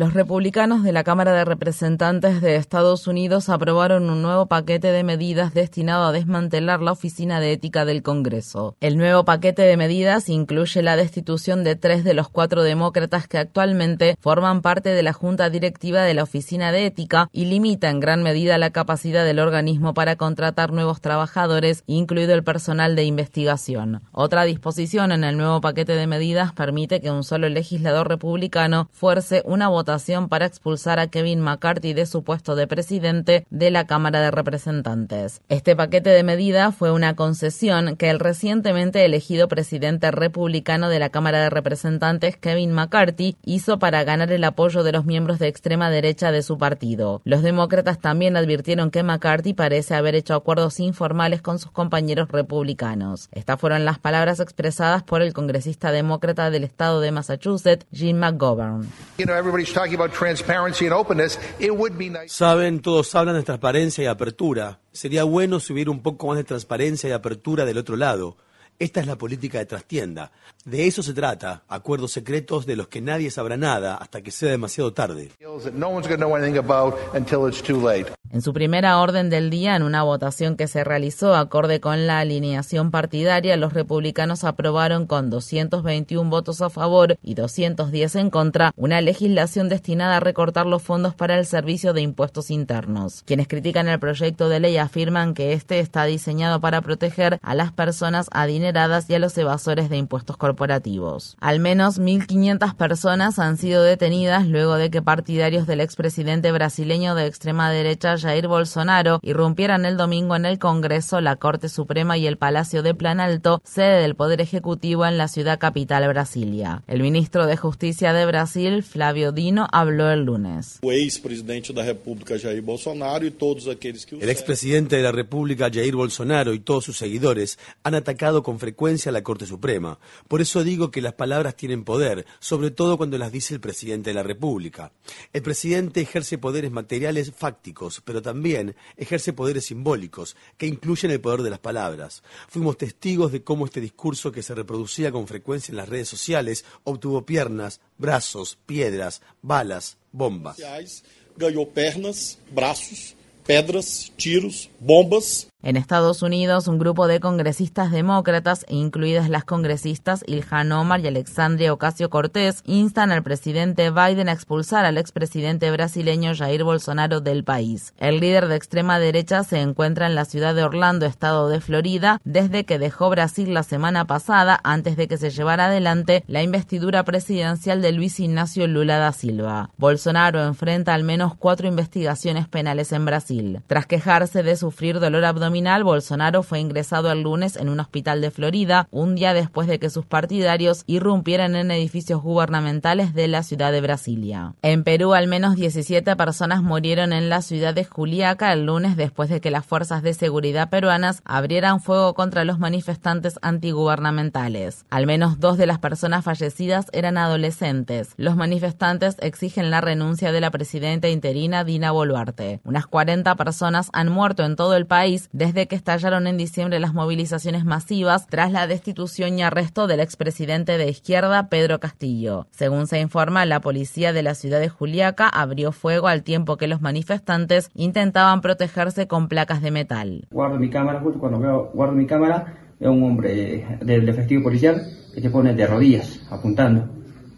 Los republicanos de la Cámara de Representantes de Estados Unidos aprobaron un nuevo paquete de medidas destinado a desmantelar la Oficina de Ética del Congreso. El nuevo paquete de medidas incluye la destitución de tres de los cuatro demócratas que actualmente forman parte de la Junta Directiva de la Oficina de Ética y limita en gran medida la capacidad del organismo para contratar nuevos trabajadores, incluido el personal de investigación. Otra disposición en el nuevo paquete de medidas permite que un solo legislador republicano fuerce una votación para expulsar a Kevin McCarthy de su puesto de presidente de la Cámara de Representantes. Este paquete de medidas fue una concesión que el recientemente elegido presidente republicano de la Cámara de Representantes, Kevin McCarthy, hizo para ganar el apoyo de los miembros de extrema derecha de su partido. Los demócratas también advirtieron que McCarthy parece haber hecho acuerdos informales con sus compañeros republicanos. Estas fueron las palabras expresadas por el congresista demócrata del estado de Massachusetts, Jim McGovern. Saben, todos hablan de transparencia y apertura. Sería bueno subir un poco más de transparencia y apertura del otro lado. Esta es la política de trastienda. De eso se trata, acuerdos secretos de los que nadie sabrá nada hasta que sea demasiado tarde. En su primera orden del día, en una votación que se realizó acorde con la alineación partidaria, los republicanos aprobaron con 221 votos a favor y 210 en contra una legislación destinada a recortar los fondos para el servicio de impuestos internos. Quienes critican el proyecto de ley afirman que este está diseñado para proteger a las personas adineradas y a los evasores de impuestos corporativos. Al menos 1.500 personas han sido detenidas luego de que partidarios del expresidente brasileño de extrema derecha Jair Bolsonaro irrumpieran el domingo en el Congreso, la Corte Suprema y el Palacio de Planalto, sede del Poder Ejecutivo en la ciudad capital Brasilia. El ministro de Justicia de Brasil, Flavio Dino, habló el lunes. El expresidente de la República Jair Bolsonaro y todos sus seguidores han atacado con frecuencia a la Corte Suprema. Por eso digo que las palabras tienen poder, sobre todo cuando las dice el presidente de la República. El presidente ejerce poderes materiales fácticos, pero también ejerce poderes simbólicos, que incluyen el poder de las palabras. Fuimos testigos de cómo este discurso que se reproducía con frecuencia en las redes sociales obtuvo piernas, brazos, piedras, balas, bombas. Ganó pernas, brazos, pedras, tiros, bombas en Estados Unidos, un grupo de congresistas demócratas, incluidas las congresistas Ilhan Omar y Alexandria Ocasio Cortés, instan al presidente Biden a expulsar al expresidente brasileño Jair Bolsonaro del país. El líder de extrema derecha se encuentra en la ciudad de Orlando, estado de Florida, desde que dejó Brasil la semana pasada antes de que se llevara adelante la investidura presidencial de Luis Ignacio Lula da Silva. Bolsonaro enfrenta al menos cuatro investigaciones penales en Brasil. Tras quejarse de sufrir dolor abdominal, Bolsonaro fue ingresado el lunes en un hospital de Florida, un día después de que sus partidarios irrumpieran en edificios gubernamentales de la ciudad de Brasilia. En Perú, al menos 17 personas murieron en la ciudad de Juliaca el lunes después de que las fuerzas de seguridad peruanas abrieran fuego contra los manifestantes antigubernamentales. Al menos dos de las personas fallecidas eran adolescentes. Los manifestantes exigen la renuncia de la presidenta interina Dina Boluarte. Unas 40 personas han muerto en todo el país desde que estallaron en diciembre las movilizaciones masivas tras la destitución y arresto del expresidente de izquierda Pedro Castillo. Según se informa, la policía de la ciudad de Juliaca abrió fuego al tiempo que los manifestantes intentaban protegerse con placas de metal. Guardo mi cámara, justo cuando veo, guardo mi cámara, veo un hombre del efectivo policial que se pone de rodillas apuntando.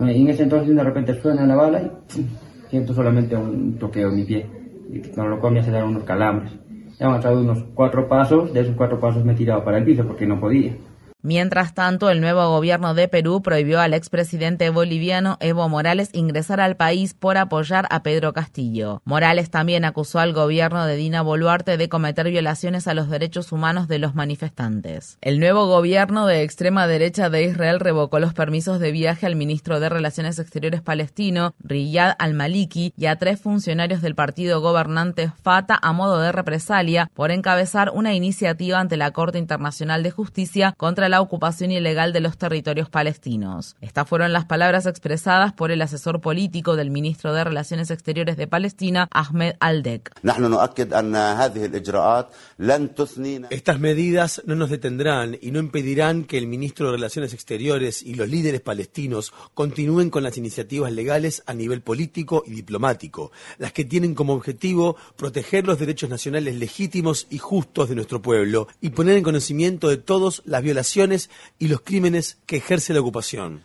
Y en ese entonces de repente suena la bala y siento solamente un toqueo en mi pie. Y con lo me hace dar unos calambres. He avanzado unos cuatro pasos, de esos cuatro pasos me he tirado para el piso porque no podía. Mientras tanto, el nuevo gobierno de Perú prohibió al expresidente boliviano Evo Morales ingresar al país por apoyar a Pedro Castillo. Morales también acusó al gobierno de Dina Boluarte de cometer violaciones a los derechos humanos de los manifestantes. El nuevo gobierno de extrema derecha de Israel revocó los permisos de viaje al ministro de Relaciones Exteriores palestino, Riyad al-Maliki, y a tres funcionarios del partido gobernante Fatah a modo de represalia por encabezar una iniciativa ante la Corte Internacional de Justicia contra la ocupación ilegal de los territorios palestinos. Estas fueron las palabras expresadas por el asesor político del ministro de Relaciones Exteriores de Palestina, Ahmed Aldek. Estas medidas no nos detendrán y no impedirán que el ministro de Relaciones Exteriores y los líderes palestinos continúen con las iniciativas legales a nivel político y diplomático, las que tienen como objetivo proteger los derechos nacionales legítimos y justos de nuestro pueblo y poner en conocimiento de todos las violaciones y los crímenes que ejerce la ocupación.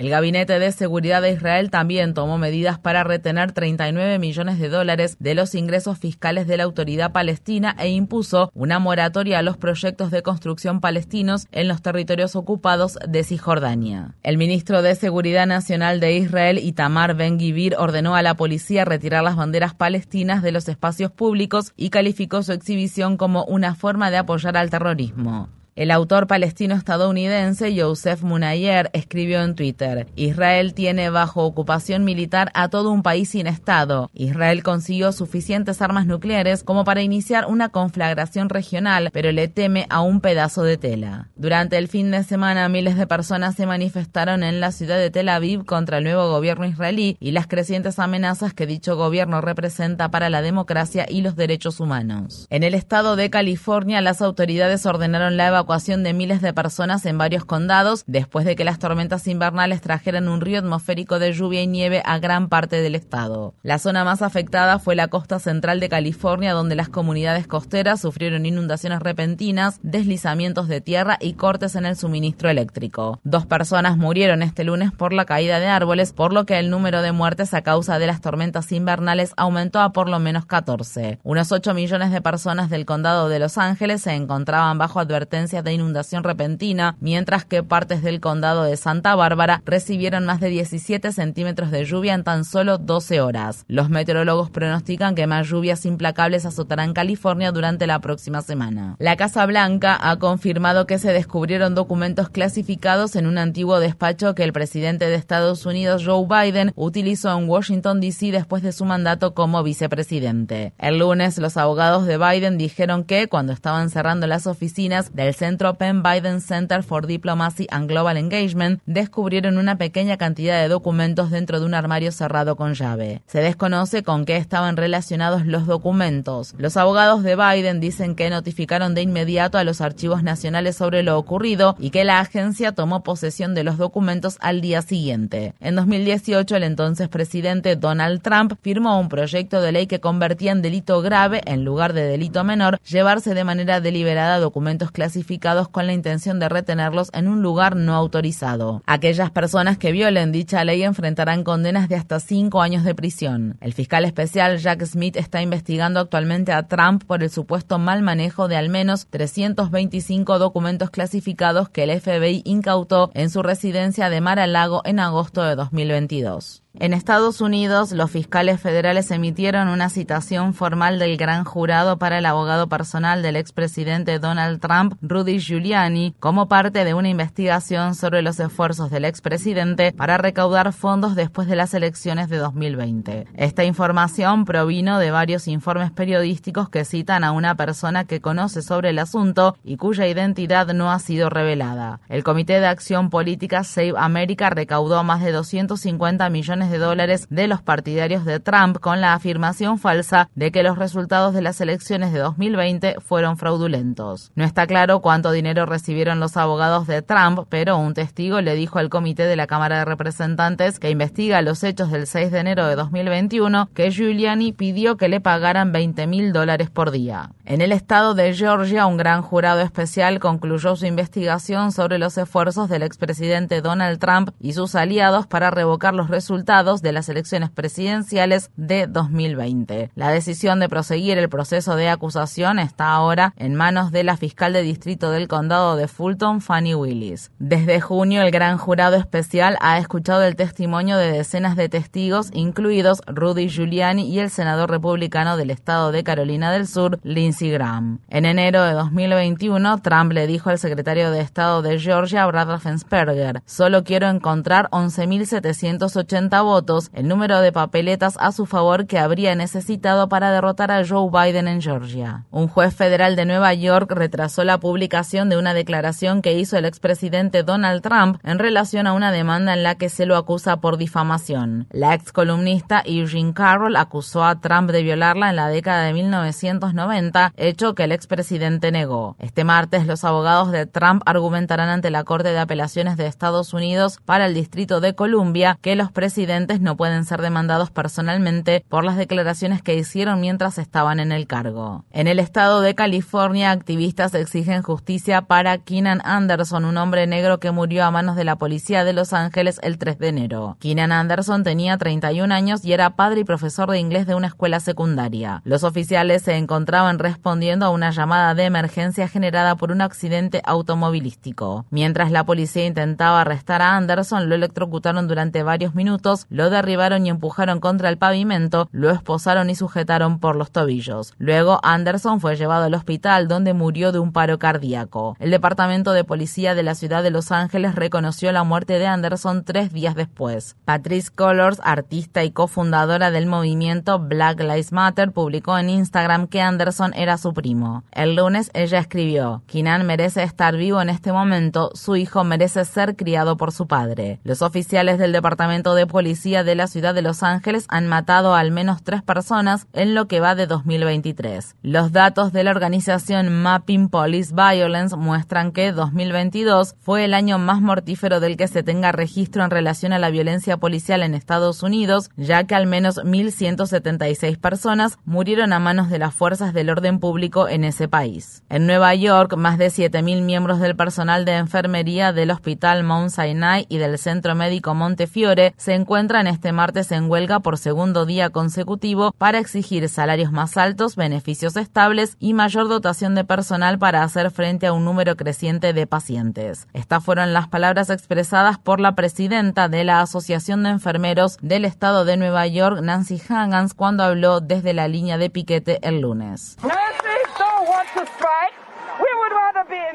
El Gabinete de Seguridad de Israel también tomó medidas para retener 39 millones de dólares de los ingresos fiscales de la autoridad palestina e impuso una moratoria a los proyectos de construcción palestinos en los territorios ocupados de Cisjordania. El ministro de Seguridad Nacional de Israel, Itamar Ben-Gvir, ordenó a la policía retirar las banderas palestinas de los espacios públicos y calificó su exhibición como una forma de apoyar al terrorismo. El autor palestino-estadounidense Joseph Munayer escribió en Twitter, Israel tiene bajo ocupación militar a todo un país sin Estado. Israel consiguió suficientes armas nucleares como para iniciar una conflagración regional, pero le teme a un pedazo de tela. Durante el fin de semana, miles de personas se manifestaron en la ciudad de Tel Aviv contra el nuevo gobierno israelí y las crecientes amenazas que dicho gobierno representa para la democracia y los derechos humanos. En el estado de California, las autoridades ordenaron la evacuación de miles de personas en varios condados después de que las tormentas invernales trajeran un río atmosférico de lluvia y nieve a gran parte del estado. La zona más afectada fue la costa central de California, donde las comunidades costeras sufrieron inundaciones repentinas, deslizamientos de tierra y cortes en el suministro eléctrico. Dos personas murieron este lunes por la caída de árboles, por lo que el número de muertes a causa de las tormentas invernales aumentó a por lo menos 14. Unos 8 millones de personas del condado de Los Ángeles se encontraban bajo advertencia de inundación repentina, mientras que partes del condado de Santa Bárbara recibieron más de 17 centímetros de lluvia en tan solo 12 horas. Los meteorólogos pronostican que más lluvias implacables azotarán California durante la próxima semana. La Casa Blanca ha confirmado que se descubrieron documentos clasificados en un antiguo despacho que el presidente de Estados Unidos, Joe Biden, utilizó en Washington, D.C. después de su mandato como vicepresidente. El lunes, los abogados de Biden dijeron que, cuando estaban cerrando las oficinas del Centro Penn Biden Center for Diplomacy and Global Engagement descubrieron una pequeña cantidad de documentos dentro de un armario cerrado con llave. Se desconoce con qué estaban relacionados los documentos. Los abogados de Biden dicen que notificaron de inmediato a los archivos nacionales sobre lo ocurrido y que la agencia tomó posesión de los documentos al día siguiente. En 2018, el entonces presidente Donald Trump firmó un proyecto de ley que convertía en delito grave, en lugar de delito menor, llevarse de manera deliberada documentos clasificados con la intención de retenerlos en un lugar no autorizado. Aquellas personas que violen dicha ley enfrentarán condenas de hasta cinco años de prisión. El fiscal especial Jack Smith está investigando actualmente a Trump por el supuesto mal manejo de al menos 325 documentos clasificados que el FBI incautó en su residencia de Mar-a-Lago en agosto de 2022. En Estados Unidos, los fiscales federales emitieron una citación formal del gran jurado para el abogado personal del expresidente Donald Trump, Rudy Giuliani, como parte de una investigación sobre los esfuerzos del expresidente para recaudar fondos después de las elecciones de 2020. Esta información provino de varios informes periodísticos que citan a una persona que conoce sobre el asunto y cuya identidad no ha sido revelada. El Comité de Acción Política Save America recaudó más de 250 millones de dólares de los partidarios de Trump con la afirmación falsa de que los resultados de las elecciones de 2020 fueron fraudulentos. No está claro cuánto dinero recibieron los abogados de Trump, pero un testigo le dijo al comité de la Cámara de Representantes que investiga los hechos del 6 de enero de 2021 que Giuliani pidió que le pagaran 20 mil dólares por día. En el estado de Georgia, un gran jurado especial concluyó su investigación sobre los esfuerzos del expresidente Donald Trump y sus aliados para revocar los resultados de las elecciones presidenciales de 2020. La decisión de proseguir el proceso de acusación está ahora en manos de la fiscal de distrito del condado de Fulton, Fanny Willis. Desde junio, el gran jurado especial ha escuchado el testimonio de decenas de testigos, incluidos Rudy Giuliani y el senador republicano del estado de Carolina del Sur, Lindsey Graham. En enero de 2021, Trump le dijo al secretario de Estado de Georgia, Brad Raffensperger, solo quiero encontrar 11.780 votos, el número de papeletas a su favor que habría necesitado para derrotar a Joe Biden en Georgia. Un juez federal de Nueva York retrasó la publicación de una declaración que hizo el expresidente Donald Trump en relación a una demanda en la que se lo acusa por difamación. La ex columnista Eugene Carroll acusó a Trump de violarla en la década de 1990 hecho que el expresidente negó. Este martes, los abogados de Trump argumentarán ante la Corte de Apelaciones de Estados Unidos para el Distrito de Columbia que los presidentes no pueden ser demandados personalmente por las declaraciones que hicieron mientras estaban en el cargo. En el estado de California, activistas exigen justicia para Keenan Anderson, un hombre negro que murió a manos de la policía de Los Ángeles el 3 de enero. Keenan Anderson tenía 31 años y era padre y profesor de inglés de una escuela secundaria. Los oficiales se encontraban respondiendo a una llamada de emergencia generada por un accidente automovilístico. Mientras la policía intentaba arrestar a Anderson, lo electrocutaron durante varios minutos, lo derribaron y empujaron contra el pavimento, lo esposaron y sujetaron por los tobillos. Luego, Anderson fue llevado al hospital donde murió de un paro cardíaco. El departamento de policía de la ciudad de Los Ángeles reconoció la muerte de Anderson tres días después. Patrice Colors, artista y cofundadora del movimiento Black Lives Matter, publicó en Instagram que Anderson era su primo. El lunes ella escribió, Kinan merece estar vivo en este momento, su hijo merece ser criado por su padre. Los oficiales del Departamento de Policía de la ciudad de Los Ángeles han matado a al menos tres personas en lo que va de 2023. Los datos de la organización Mapping Police Violence muestran que 2022 fue el año más mortífero del que se tenga registro en relación a la violencia policial en Estados Unidos, ya que al menos 1.176 personas murieron a manos de las fuerzas del orden público en ese país. En Nueva York, más de 7.000 miembros del personal de enfermería del Hospital Mount Sinai y del Centro Médico Montefiore se encuentran este martes en huelga por segundo día consecutivo para exigir salarios más altos, beneficios estables y mayor dotación de personal para hacer frente a un número creciente de pacientes. Estas fueron las palabras expresadas por la presidenta de la Asociación de Enfermeros del Estado de Nueva York, Nancy Hagans, cuando habló desde la línea de piquete el lunes.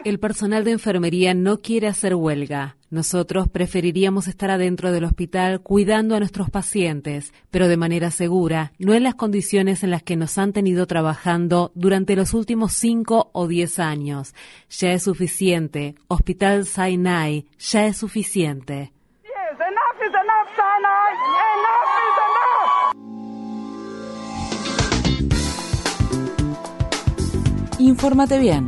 El personal de enfermería no quiere hacer huelga. Nosotros preferiríamos estar adentro del hospital cuidando a nuestros pacientes, pero de manera segura, no en las condiciones en las que nos han tenido trabajando durante los últimos cinco o diez años. Ya es suficiente. Hospital Sinai, ya es suficiente. Infórmate bien.